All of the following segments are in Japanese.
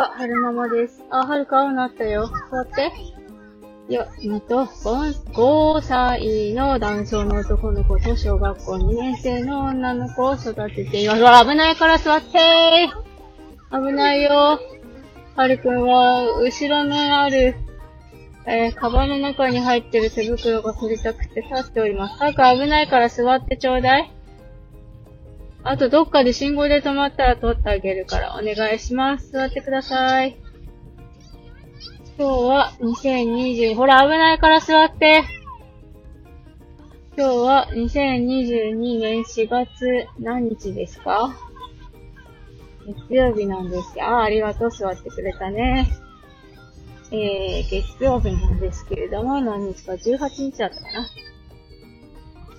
は、春ママです。あ、春顔になったよ。座って。よ、うんと、5, 5歳の男性の男の子と小学校2年生の女の子を育てています。危ないから座って危ないよ。はるくんは、後ろのある、えー、カバンの中に入ってる手袋が取りたくて立っております。はるくん危ないから座ってちょうだい。あと、どっかで信号で止まったら取ってあげるからお願いします。座ってください。今日は2020、ほら危ないから座って。今日は2022年4月何日ですか？月曜日なんですよ。ああ、ありがとう。座ってくれたね。えー、月曜日なんですけれども、何日か？18日だったかな。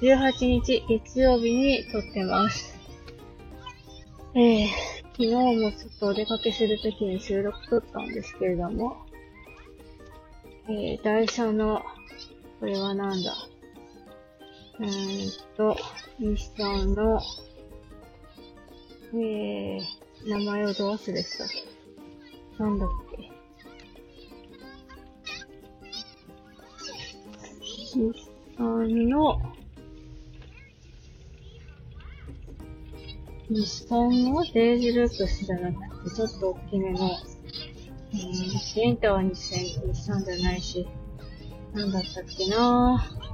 18日月曜日に撮ってます。えー、昨日もちょっとお出かけするときに収録撮ったんですけれども、えー、台車の、これはなんだ？うーんと、日産の、えー、名前をどう忘れした？なんだっけ？日産の、日産のデイジループスじゃなくて、ちょっと大きめの、うん、シエンタは日産日産じゃないし、なんだったっけなぁ。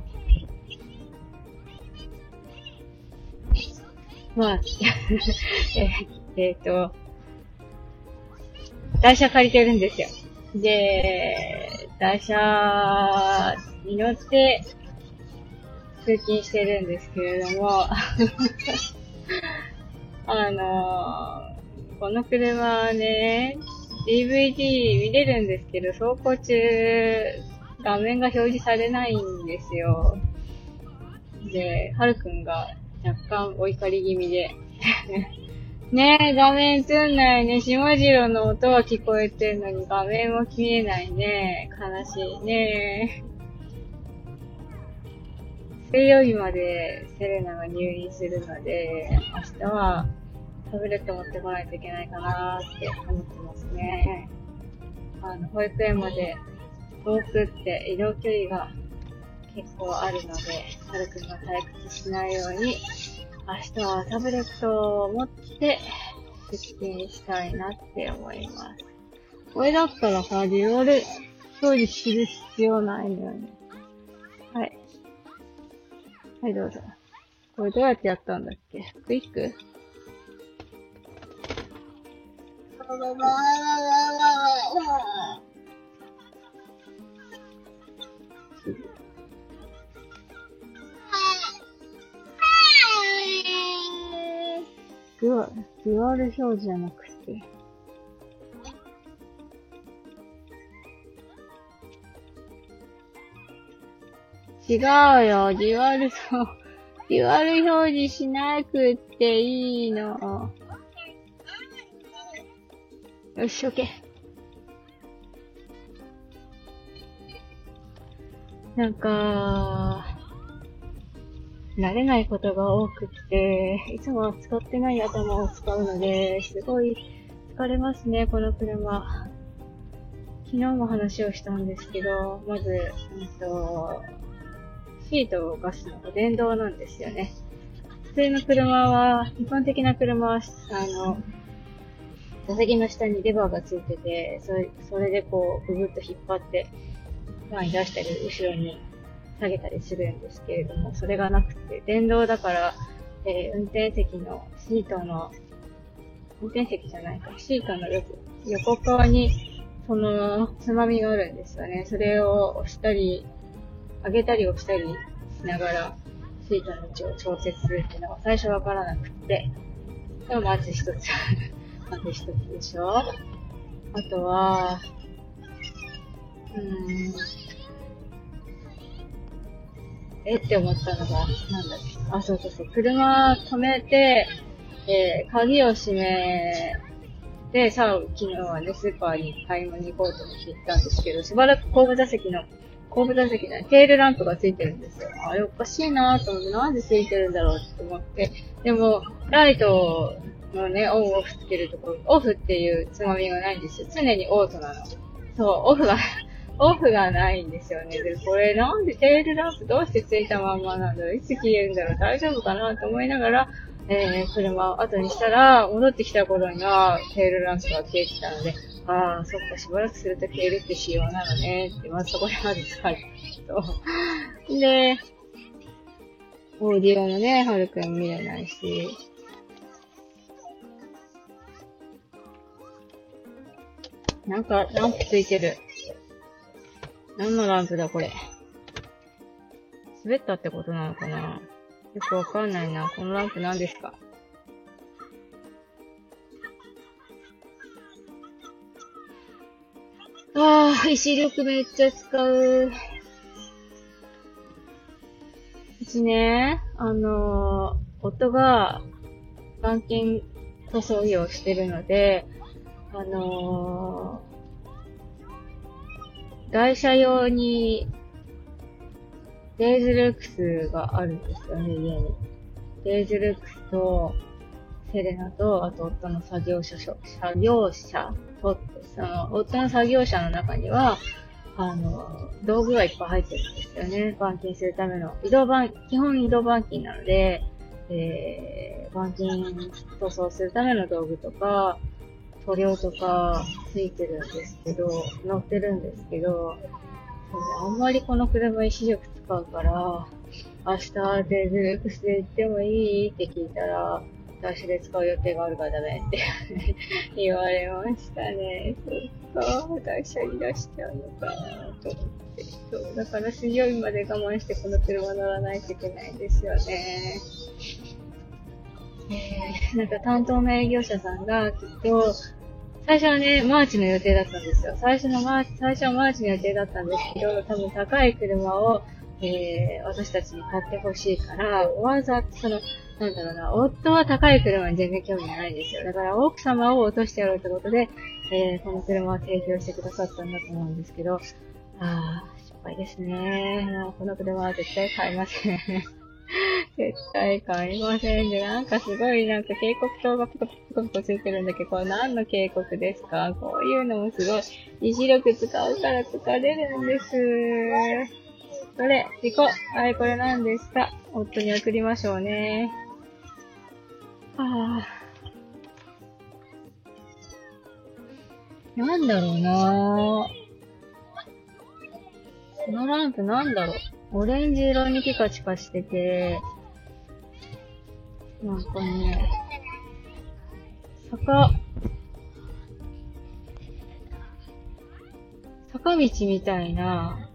まあ、ええっと、台車借りてるんですよ。で、台車に乗って通勤してるんですけれども、あの、この車はね、DVD 見れるんですけど、走行中、画面が表示されないんですよ。で、はるくんが若干お怒り気味で。ねえ、画面映んないね。しもじろの音は聞こえてんのに画面も見えないね。悲しいね。水曜日までセレナが入院するので、明日はタブレット持ってこないといけないかなーって思ってますね。あの、保育園まで遠くって移動距離が結構あるので、はるくんが退屈しないように、明日はタブレットを持って出勤したいなって思います。これだったらさ、デュアル表示する必要ないんだよね。はい。はい、どうぞ。これどうやってやったんだっけクイック？デュアデュアル表示じゃなく違うよ、デュアルそう、デュアル表示しなくっていいの。よし、オッケー。なんか、慣れないことが多くて、いつも使ってない頭を使うので、すごい疲れますね、この車。昨日も話をしたんですけど、まず、うんと、シートを動かすのが電動なんですよね。普通の車は、一般的な車は、あの、座席の下にレバーがついてて、それそれでこう、ぐぐっと引っ張って、前に出したり、後ろに下げたりするんですけれども、それがなくて、電動だから、えー運転席のシートの、運転席じゃないか、シートの横横側に、その、つまみがあるんですよね。それを押したり、上げたり押したりしながら、シートの位置を調節するっていうのが最初わからなくて、でもまず一つ、まず一つでしょあとは、うーん、えって思ったのが、なんだっけ。あ、そうそうそう。車止めて、えー、鍵を閉めて、さあ、昨日はね、スーパーに買い物に行こうと思って行ったんですけど、しばらく後部座席の、後部座席のテールランプがついてるんですよ。あれおかしいなと思って、なんでついてるんだろうって思って。でも、ライトのね、オンオフつけるところ、オフっていうつまみがないんですよ。常にオートなの。そう、オフが オフがないんですよね。で、これなんでテールランプどうしてついたまんまなんだろういつ消えるんだろう？大丈夫かなと思いながら、えー、車を後にしたら、戻ってきた頃には、テールランプが消えてたので、ああ、そっか、しばらくすると消えるって仕様なのね、って、まずそこでまず疲れたけど。で、オーディオのね、はるくん見れないし、なんか、ランプついてる。何のランプだ、これ。滑ったってことなのかなよくわかんないな。このランプ何ですか？ああ、石力めっちゃ使う。うちね、あのー、夫が板金塗装業してるので、あのー、台車用に、デイズルックスがあるんですよね、家に。デイズルックスと、セレナと、あと夫の作業者、作業者と、その、夫の作業者の中には、あの、道具がいっぱい入ってるんですよね。板金するための。移動板、基本移動板金なので、えー、板金塗装するための道具とか、塗料とかついてるんですけど、乗ってるんですけど、あんまりこの車石力使うから、明日デズルクスで行ってもいいって聞いたら、私で使う予定があるからダメって 言われましたね。そっか、私車に出しちゃうのかなと思って。そう、だから水曜日まで我慢してこの車乗らないといけないんですよね。えー、なんか担当の営業者さんがきっと、最初はね、マーチの予定だったんですよ。最初のマーチ、最初はマーチの予定だったんですけど、多分高い車を、えー、私たちに買ってほしいから、わざとその、なんだろうな、夫は高い車に全然興味ないんですよ。だから奥様を落としてやろうってことで、えー、この車を提供してくださったんだと思うんですけど、ああ、失敗ですね。この車は絶対買いません。絶対買いませんで、なんかすごいなんか警告灯がピコピコピコついてるんだけど、これ何の警告ですか？こういうのもすごい、意志力使うから疲れるんです。それ、行こう。はい、これ何ですか？夫に送りましょうね。ああ。なんだろうなこのランプなんだろう。オレンジ色にピカチカしてて、なんかね、坂、坂道みたいな。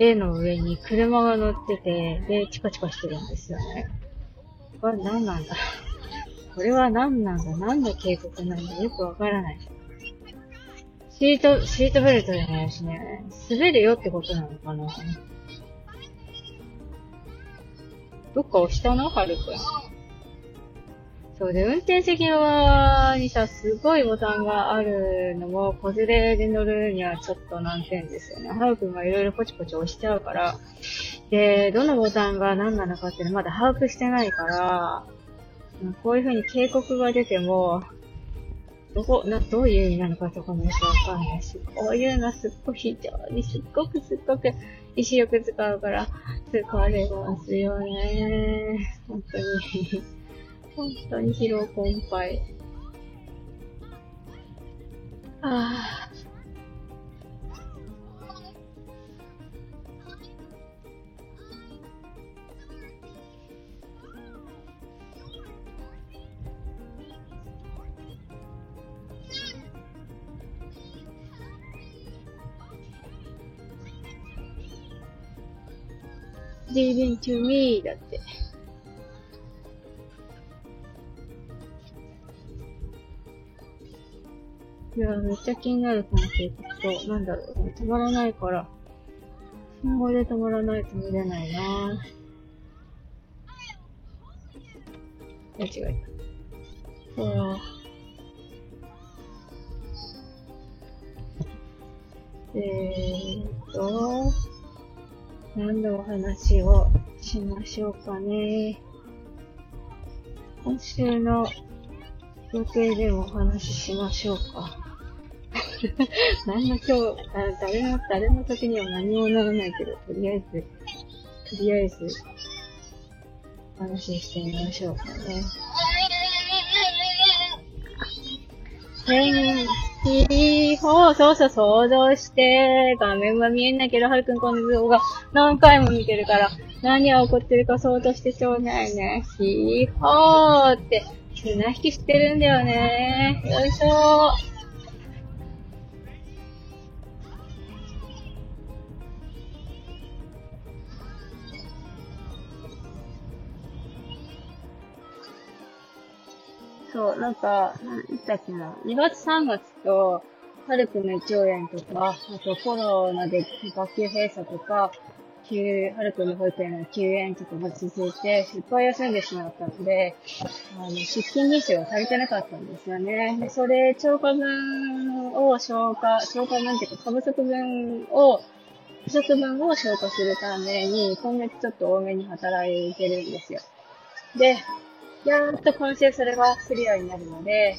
絵の上に車が乗ってて、で、チカチカしてるんですよね。これ何なんだこれは何なんだ？何の警告なんだ？よくわからない。シート、シートベルトじゃないしね。滑るよってことなのかな？どっか押したのはるくん。そうで、運転席側にさ、すごいボタンがあるのも、子連れで乗るにはちょっと難点ですよね。ハルくんがいろいろポチポチ押しちゃうから、で、どのボタンが何なのかっていうのまだ把握してないから、こういう風に警告が出ても、どこ、な、どういう意味なのかとかもよくわかんないし、こういうのすっごい非常にすっごくすっごく意志力使うから、疲れますよね。本当に本当に疲労困憊。ああ。Leaving to me だって。いや、めっちゃ気になるこの計画と、なんだろう、止まらないから、信号で止まらないと見れないなぁ。間違えた。ほら。えーっと、何のお話をしましょうかね。今週の予定でもお話ししましょうか。何の今日、誰の、誰の時には何もならないけど、とりあえず、とりあえず、お話ししてみましょうかね。天気を、そうそう想像して、画面は見えないけど、はるくんこの動画何回も見てるから、何が起こってるか想像してちょうだいね。ひーほーって、綱引きしてるんだよね。よいしょそう、なんか、いつだっけな、2月3月と、ハルクの胃腸炎とか、あとコロナで学級閉鎖とか、ハルクの保育園の休園とかが続いて、いっぱい休んでしまったので、あの、出勤日数が足りてなかったんですよね。で、それ、超過分を消化、消化なんていうか、過不足分を、不足分を消化するために、今月ちょっと多めに働いてるんですよ。で、やーっと今週それがクリアになるので、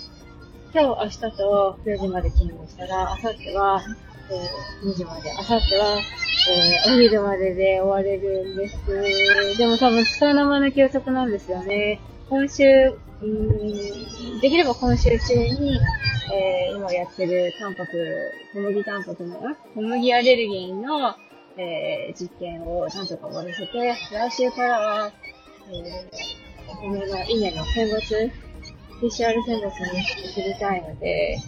今日、明日と4時まで勤務したら、明後日は、えー、2時まで、明後日は、えー、お昼までで終われるんです。でも多分、使う生の休息なんですよね。今週、うん、できれば今週中に、えー、今やってるタンパク、小麦タンパクの、小麦アレルギーの、えー、実験をなんとか終わらせて、来週からは、えー梅の稲の選抜、PCR 選抜に移りたいので、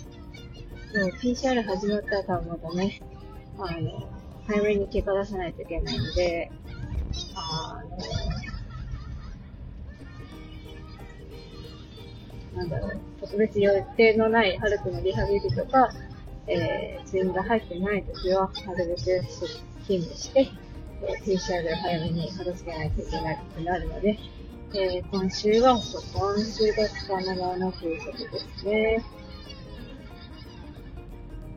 もう PCR 始まったら多分またね、あの、早めに結果出さないといけないので、あの、なんだろう、特別予定のないハルクのリハビリとか、えー、ツインが入ってない時は、なるべく勤務して、えー、PCR で早めに片付けないといけないことになるので、えー、今週は、今週がつかながなということですね。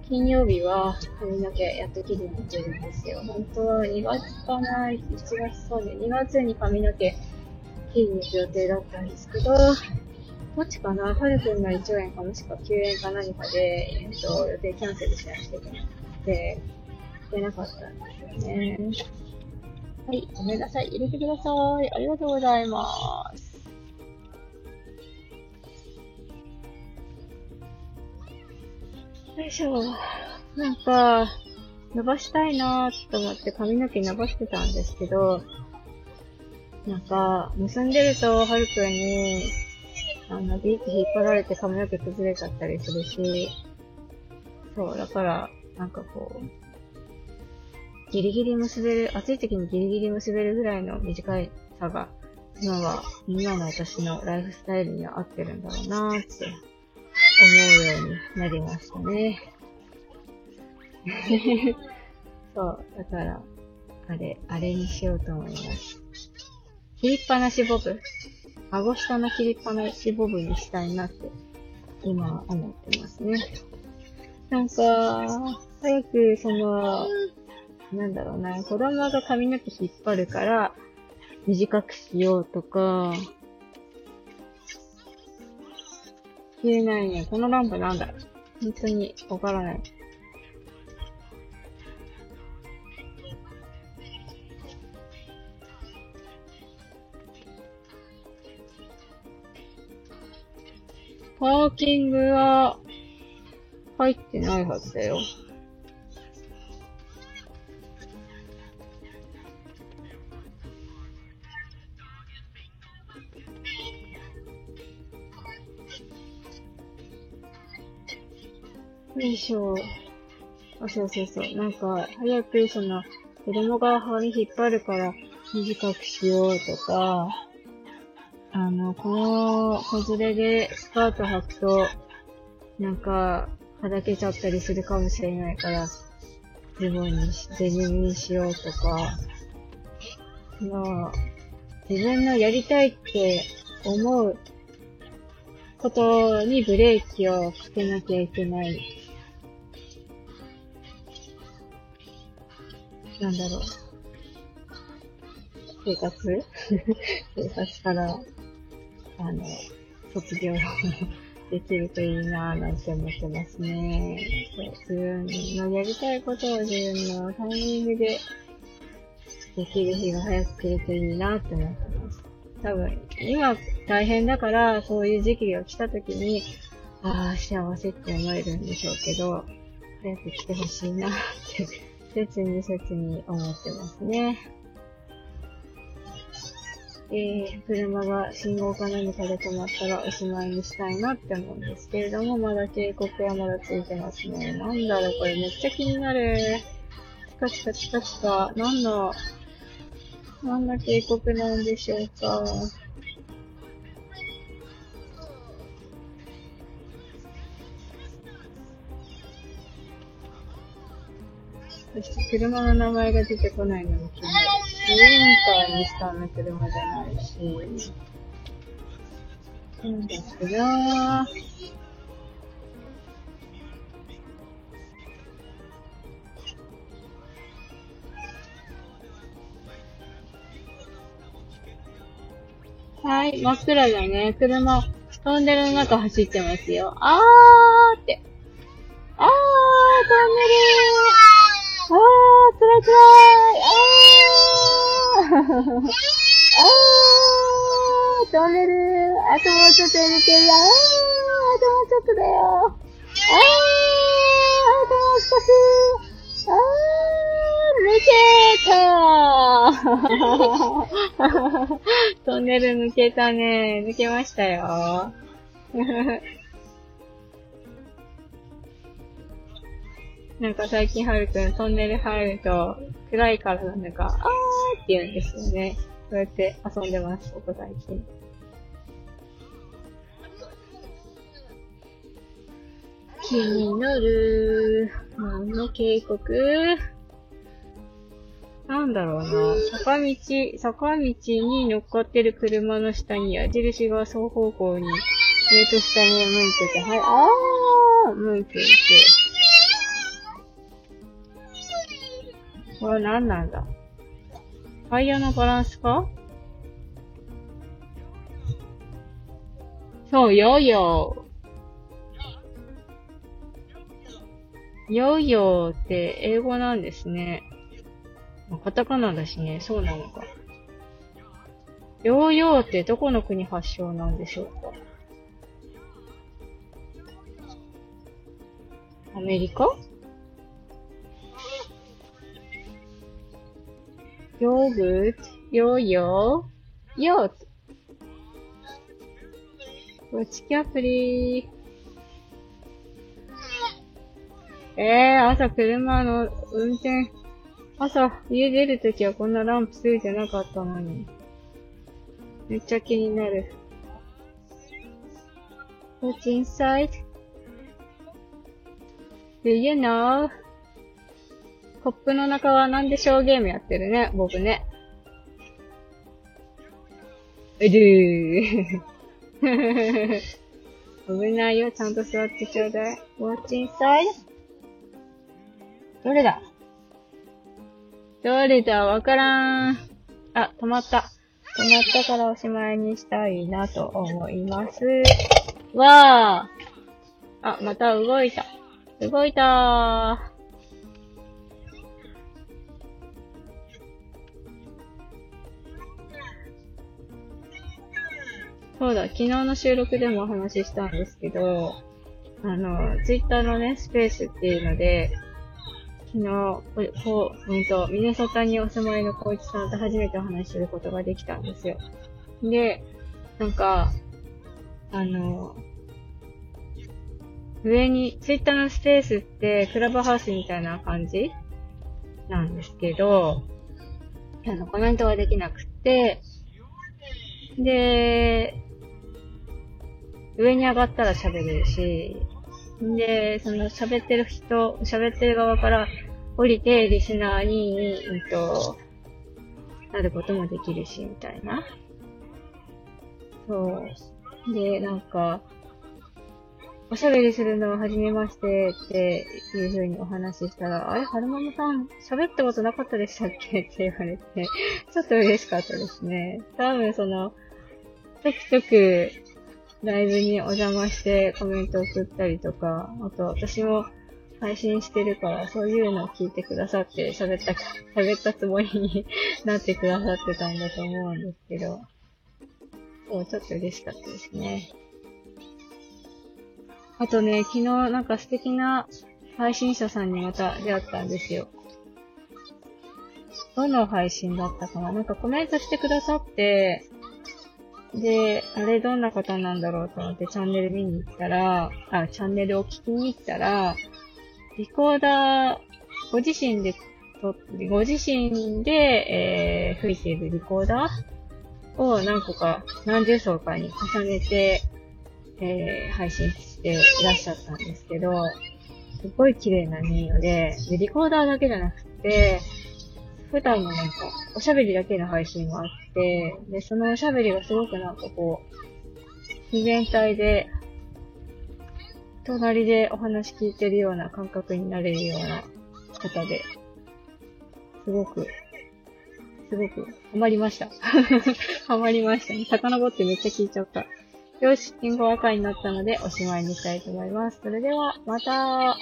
金曜日は髪の毛やっと切りに行けるんですよ。本当は2月かな ?1 月そうね。2月に髪の毛切りに行く予定だったんですけど、どっちかなはるくんが1円かもしくは9円か何かで、えっと、予定キャンセルしなくちゃいけなくて、なかったんですよね。はい、ごめんなさい。入れてください。ありがとうございます。よいしょ。なんか、伸ばしたいなーと思って髪の毛伸ばしてたんですけど、なんか、結んでると、はるくんに、あの、ビーチ引っ張られて髪の毛崩れちゃったりするし、そう、だから、なんかこう、ギリギリ結べる、暑い時にギリギリ結べるぐらいの短いさが、今はみんなの私のライフスタイルには合ってるんだろうなーって思うようになりましたね。そう、だから、あれ、あれにしようと思います。切りっぱなしボブ。顎下の切りっぱなしボブにしたいなって、今は思ってますね。なんか、早くその、なんだろうな、子供が髪の毛引っ張るから、短くしようとか、消えないね。このランプなんだ本当にわからない。パーキングは入ってないはずだよ。よいしょ。あ、そうそうそう。なんか、早くその、子供が髪引っ張るから短くしようとか、あの、この子連れでスカート履くと、なんか、はだけちゃったりするかもしれないから、ズボンにし、デニムにしようとか、まあ、自分のやりたいって思うことにブレーキをかけなきゃいけないなんだろう。生活？生活から、あの、卒業できるといいなぁなんて思ってますね。自分のやりたいことを自分のタイミングでできる日が早く来るといいなって思ってます。多分、今大変だから、そういう時期が来た時に、ああ、幸せって思えるんでしょうけど、早く来てほしいなって、切に切に思ってますね。えー、車が信号か何かで止まったらおしまいにしたいなって思うんですけれども、まだ警告はまだついてますね。なんだろう、これめっちゃ気になる。チカチカチカチカ。なんの、なんの警告なんでしょうか。そして車の名前が出てこないのも気になる。ウインターにしたんだ車じゃないし。なんだけどはい、真っ暗だね。車、トンネルの中走ってますよ。あートンネル抜けたね。抜けましたよ。なんか最近はるくんトンネル入ると暗いからなんだか、あーって言うんですよね。そうやって遊んでます、ここ最近。気になる。何の警告？なんだろうな。坂道、坂道に乗っかってる車の下に矢印が双方向に上と下に向いてて、はい、あー向いていて。これ何なんだ？タイヤのバランスか？そう、ヨーヨー。ヨーヨーって英語なんですね。まあカタカナだしね、そうなのか。ヨーヨーってどこの国発祥なんでしょうか？アメリカ？ヨーグルト、ヨーヨー、ヨート？こっちキャプリー。えー、朝車の運転、朝家出るときはこんなランプついてなかったのに。めっちゃ気になる。What's inside? Do you know? コップの中はなんでしょうゲームやってるね、僕ね。うるー。危ないよ、ちゃんと座ってちょうだい。What's inside? どれだ？どれだわからん。あ、止まった。止まったからおしまいにしたいなと思います。わー。あ、また動いた。動いたー。そうだ、昨日の収録でもお話ししたんですけど、あの、ツイッターのね、スペースっていうので、昨日、こう、うんと、ミネソタにお住まいの小一さんと初めてお話しすることができたんですよ。で、なんか、あの、上に、ツイッターのスペースってクラブハウスみたいな感じなんですけど、あの、コメントができなくて、で、上に上がったら喋れるし、で、その喋ってる人、喋ってる側から降りてリスナーに、うんと、なることもできるし、みたいな。そう。で、なんか、おしゃべりするのは初めましてっていう風にお話ししたら、あれ、はるままさん、喋ったことなかったでしたっけ？って言われて、ちょっと嬉しかったですね。多分その、ちょくちょくライブにお邪魔してコメント送ったりとか、あと私も配信してるから、そういうのを聞いてくださって喋った、喋ったつもりに なってくださってたんだと思うんですけど、そう、ちょっと嬉しかったですね。あとね、昨日なんか素敵な配信者さんにまた出会ったんですよ。どの配信だったかな？なんかコメントしてくださって、で、あれどんな方なんだろうと思ってチャンネル見に行ったら、あ、チャンネルを聞きに行ったら、リコーダー、ご自身で、ご自身で、えー、吹いているリコーダーを何個か、何十層かに重ねて、えー、配信していらっしゃったんですけど、すごい綺麗な音色で、で、リコーダーだけじゃなくて、普段のなんか、おしゃべりだけの配信があって、で、そのおしゃべりがすごくなんかこう、自然体で、隣でお話聞いてるような感覚になれるような方で、すごく、すごく、ハマりました。ハマりましたね。遡ってめっちゃ聞いちゃった。よし、リンゴ赤になったのでおしまいにしたいと思います。それでは、また